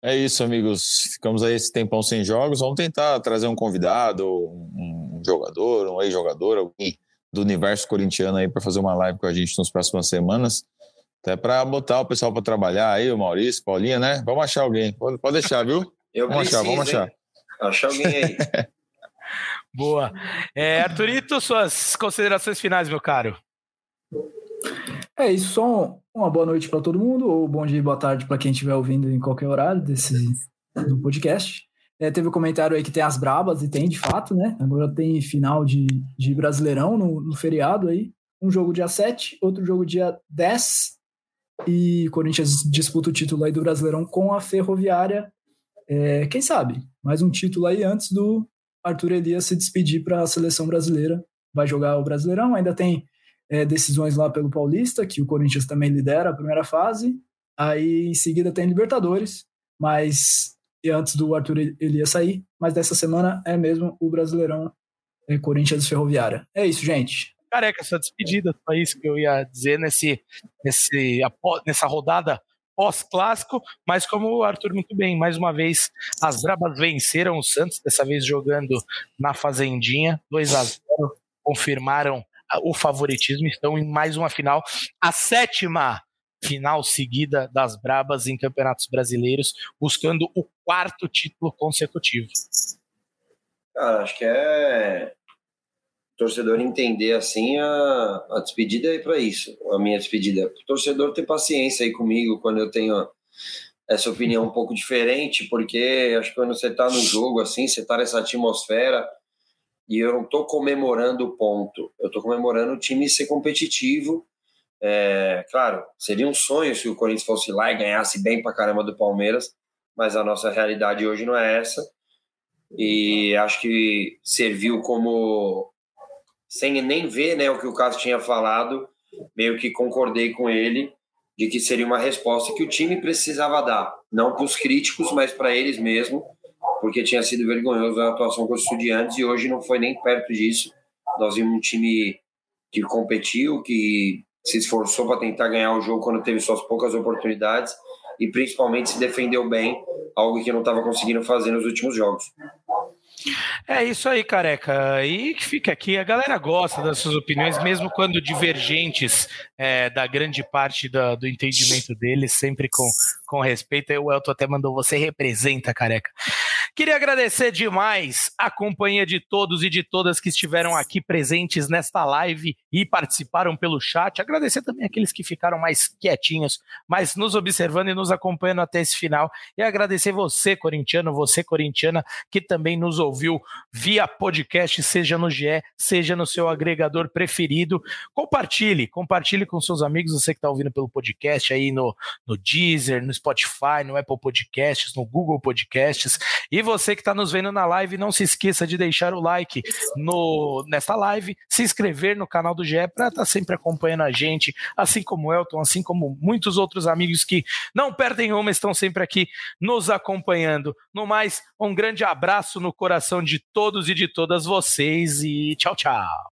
É isso, amigos. Ficamos aí esse tempão sem jogos. Vamos tentar trazer um convidado, um jogador, um ex-jogador, alguém do universo corintiano aí para fazer uma live com a gente nas próximas semanas. Até para botar o pessoal para trabalhar aí, o Maurício, Paulinha, né? Vamos achar alguém. Pode, pode deixar, viu? Eu vamos preciso, achar, vamos achar. Achar alguém aí. Boa. É, Arthurito, suas considerações finais, meu caro. É isso, só uma boa noite para todo mundo, ou bom dia e boa tarde para quem estiver ouvindo em qualquer horário desse do podcast. É, teve um comentário aí que tem as brabas, e tem de fato, né? Agora tem final de, de Brasileirão no, no feriado aí. Um jogo dia 7, outro jogo dia 10. E Corinthians disputa o título aí do Brasileirão com a Ferroviária. É, quem sabe? Mais um título aí antes do, Arthur Elias se despedir para a seleção brasileira. Vai jogar o Brasileirão, ainda tem é, decisões lá pelo Paulista, que o Corinthians também lidera a primeira fase. Aí em seguida tem Libertadores, mas e antes do Arthur Elias sair, mas dessa semana é mesmo o Brasileirão é, Corinthians Ferroviária. É isso, gente. Careca, sua despedida, foi isso que eu ia dizer nesse, nesse, nessa rodada pós-clássico, mas como o Arthur muito bem, mais uma vez, as Brabas venceram o Santos, dessa vez jogando na Fazendinha, 2 a 0 confirmaram o favoritismo, estão em mais uma final, a sétima final seguida das Brabas em campeonatos brasileiros, buscando o quarto título consecutivo. Cara, acho que é torcedor entender assim a, a despedida é para isso, a minha despedida. O torcedor ter paciência aí comigo quando eu tenho essa opinião um pouco diferente, porque acho que quando você está no jogo assim, você está nessa atmosfera e eu não estou comemorando o ponto, eu estou comemorando o time ser competitivo. É, claro, seria um sonho se o Corinthians fosse lá e ganhasse bem para caramba do Palmeiras, mas a nossa realidade hoje não é essa. E acho que serviu como sem nem ver né, o que o Cássio tinha falado, meio que concordei com ele de que seria uma resposta que o time precisava dar, não para os críticos, mas para eles mesmo, porque tinha sido vergonhoso a atuação com os estudiantes e hoje não foi nem perto disso. Nós vimos um time que competiu, que se esforçou para tentar ganhar o jogo quando teve suas poucas oportunidades e principalmente se defendeu bem, algo que não estava conseguindo fazer nos últimos jogos. É isso aí, careca. E que fica aqui. A galera gosta das suas opiniões, mesmo quando divergentes é, da grande parte do, entendimento deles, sempre com, com respeito. O Elton até mandou você representa, careca. Queria agradecer demais a companhia de todos e de todas que estiveram aqui presentes nesta live e participaram pelo chat. Agradecer também aqueles que ficaram mais quietinhos, mas nos observando e nos acompanhando até esse final. E agradecer você, corintiano, você, corintiana, que também nos ouviu via podcast, seja no GE, seja no seu agregador preferido. Compartilhe, compartilhe com seus amigos, você que está ouvindo pelo podcast aí no, no Deezer, no Spotify, no Apple Podcasts, no Google Podcasts. E você que está nos vendo na live, não se esqueça de deixar o like no, nesta live, se inscrever no canal do GE para estar tá sempre acompanhando a gente, assim como o Elton, assim como muitos outros amigos que não perdem uma, estão sempre aqui nos acompanhando. No mais, um grande abraço no coração de todos e de todas vocês e tchau, tchau.